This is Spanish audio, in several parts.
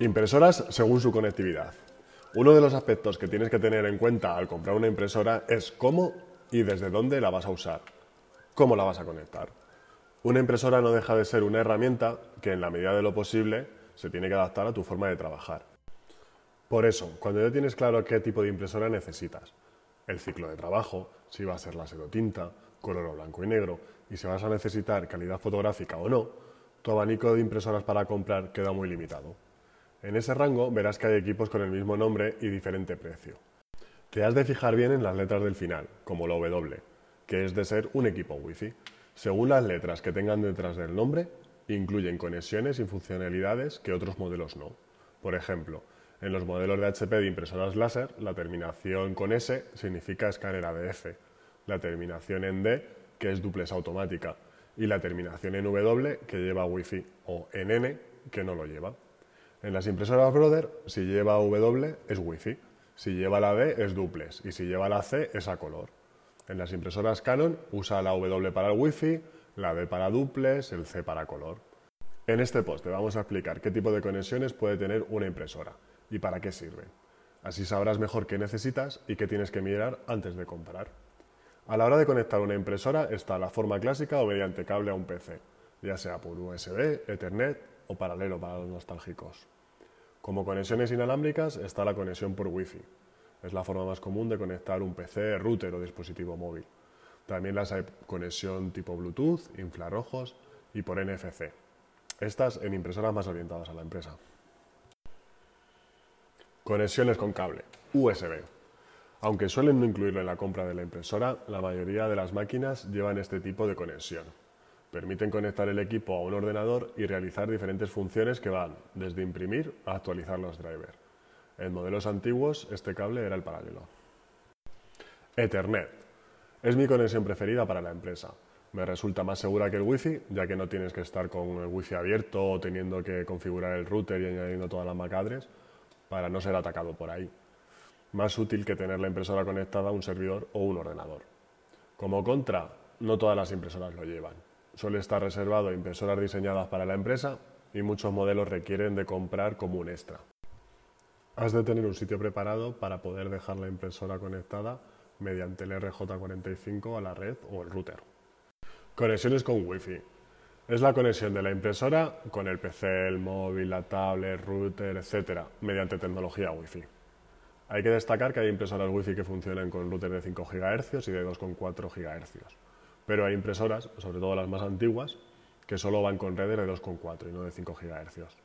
Impresoras según su conectividad. Uno de los aspectos que tienes que tener en cuenta al comprar una impresora es cómo y desde dónde la vas a usar. ¿Cómo la vas a conectar? Una impresora no deja de ser una herramienta que en la medida de lo posible se tiene que adaptar a tu forma de trabajar. Por eso, cuando ya tienes claro qué tipo de impresora necesitas, el ciclo de trabajo, si va a ser láser o tinta, color o blanco y negro, y si vas a necesitar calidad fotográfica o no, tu abanico de impresoras para comprar queda muy limitado. En ese rango verás que hay equipos con el mismo nombre y diferente precio. Te has de fijar bien en las letras del final, como la W, que es de ser un equipo Wi-Fi. Según las letras que tengan detrás del nombre, incluyen conexiones y funcionalidades que otros modelos no. Por ejemplo, en los modelos de HP de impresoras láser, la terminación con S significa escáner ADF, la terminación en D, que es duplex automática, y la terminación en W, que lleva Wi-Fi, o en N, que no lo lleva. En las impresoras Brother, si lleva W es Wi-Fi, si lleva la D es duplex y si lleva la C es a color. En las impresoras Canon usa la W para el Wi-Fi, la D para duplex, el C para color. En este post te vamos a explicar qué tipo de conexiones puede tener una impresora y para qué sirven. Así sabrás mejor qué necesitas y qué tienes que mirar antes de comprar. A la hora de conectar una impresora está la forma clásica o mediante cable a un PC, ya sea por USB, Ethernet o paralelo para los nostálgicos. Como conexiones inalámbricas está la conexión por Wi-Fi. Es la forma más común de conectar un PC, router o dispositivo móvil. También las hay conexión tipo Bluetooth, infrarrojos y por NFC. Estas en impresoras más orientadas a la empresa. Conexiones con cable, USB. Aunque suelen no incluirlo en la compra de la impresora, la mayoría de las máquinas llevan este tipo de conexión. Permiten conectar el equipo a un ordenador y realizar diferentes funciones que van desde imprimir a actualizar los drivers. En modelos antiguos este cable era el paralelo. Ethernet. Es mi conexión preferida para la empresa. Me resulta más segura que el Wi-Fi, ya que no tienes que estar con el Wi-Fi abierto o teniendo que configurar el router y añadiendo todas las macadres para no ser atacado por ahí. Más útil que tener la impresora conectada a un servidor o un ordenador. Como contra, no todas las impresoras lo llevan suele estar reservado a impresoras diseñadas para la empresa y muchos modelos requieren de comprar como un extra. Has de tener un sitio preparado para poder dejar la impresora conectada mediante el RJ45 a la red o el router. Conexiones con Wi-Fi. Es la conexión de la impresora con el PC, el móvil, la tablet, router, etc., mediante tecnología Wi-Fi. Hay que destacar que hay impresoras Wi-Fi que funcionan con router de 5 GHz y de 2,4 GHz pero hay impresoras, sobre todo las más antiguas, que solo van con redes de 2,4 y no de 5 GHz.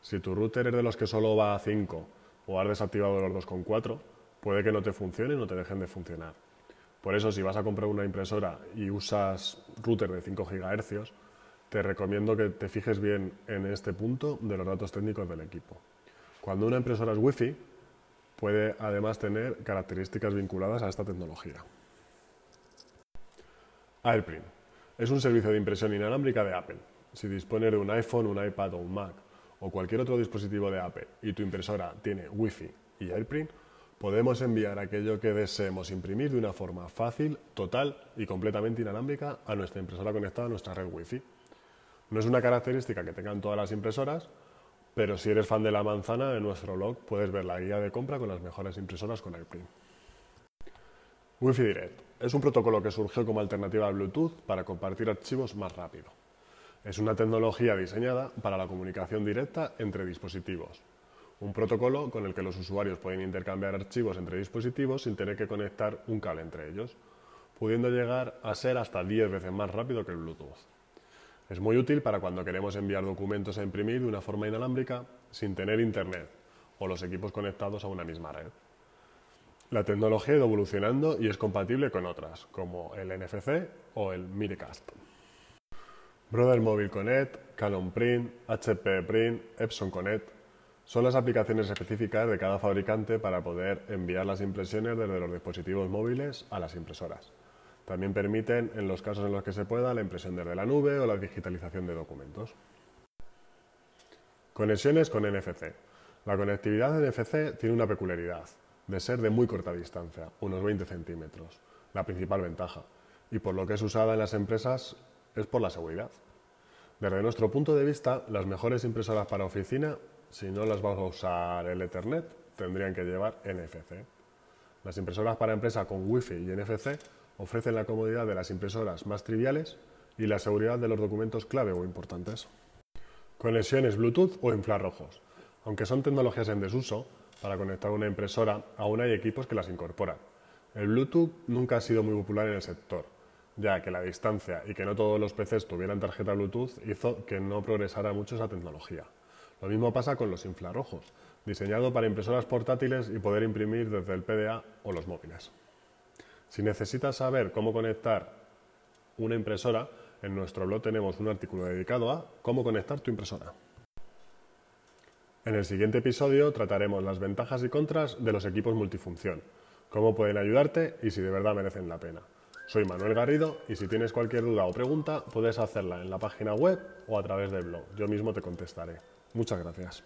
Si tu router es de los que solo va a 5 o has desactivado los 2,4, puede que no te funcione y no te dejen de funcionar. Por eso, si vas a comprar una impresora y usas router de 5 GHz, te recomiendo que te fijes bien en este punto de los datos técnicos del equipo. Cuando una impresora es Wi-Fi, puede además tener características vinculadas a esta tecnología. AirPrint. Es un servicio de impresión inalámbrica de Apple. Si dispones de un iPhone, un iPad o un Mac o cualquier otro dispositivo de Apple y tu impresora tiene Wi-Fi y AirPrint, podemos enviar aquello que deseemos imprimir de una forma fácil, total y completamente inalámbrica a nuestra impresora conectada a nuestra red Wi-Fi. No es una característica que tengan todas las impresoras, pero si eres fan de la manzana, en nuestro blog puedes ver la guía de compra con las mejores impresoras con AirPrint. Wi-Fi Direct es un protocolo que surgió como alternativa al Bluetooth para compartir archivos más rápido. Es una tecnología diseñada para la comunicación directa entre dispositivos. Un protocolo con el que los usuarios pueden intercambiar archivos entre dispositivos sin tener que conectar un cable entre ellos, pudiendo llegar a ser hasta 10 veces más rápido que el Bluetooth. Es muy útil para cuando queremos enviar documentos a imprimir de una forma inalámbrica sin tener internet o los equipos conectados a una misma red. La tecnología ha ido evolucionando y es compatible con otras, como el NFC o el Miracast. Brother Mobile Connect, Canon Print, HP Print, Epson Connect son las aplicaciones específicas de cada fabricante para poder enviar las impresiones desde los dispositivos móviles a las impresoras. También permiten, en los casos en los que se pueda, la impresión desde la nube o la digitalización de documentos. Conexiones con NFC. La conectividad de NFC tiene una peculiaridad de ser de muy corta distancia, unos 20 centímetros, la principal ventaja, y por lo que es usada en las empresas es por la seguridad. Desde nuestro punto de vista, las mejores impresoras para oficina, si no las vamos a usar el Ethernet, tendrían que llevar NFC. Las impresoras para empresa con Wi-Fi y NFC ofrecen la comodidad de las impresoras más triviales y la seguridad de los documentos clave o importantes. Conexiones Bluetooth o infrarrojos. Aunque son tecnologías en desuso, para conectar una impresora aún hay equipos que las incorporan. El Bluetooth nunca ha sido muy popular en el sector, ya que la distancia y que no todos los PCs tuvieran tarjeta Bluetooth hizo que no progresara mucho esa tecnología. Lo mismo pasa con los infrarrojos, diseñado para impresoras portátiles y poder imprimir desde el PDA o los móviles. Si necesitas saber cómo conectar una impresora, en nuestro blog tenemos un artículo dedicado a cómo conectar tu impresora. En el siguiente episodio trataremos las ventajas y contras de los equipos multifunción, cómo pueden ayudarte y si de verdad merecen la pena. Soy Manuel Garrido y si tienes cualquier duda o pregunta puedes hacerla en la página web o a través del blog. Yo mismo te contestaré. Muchas gracias.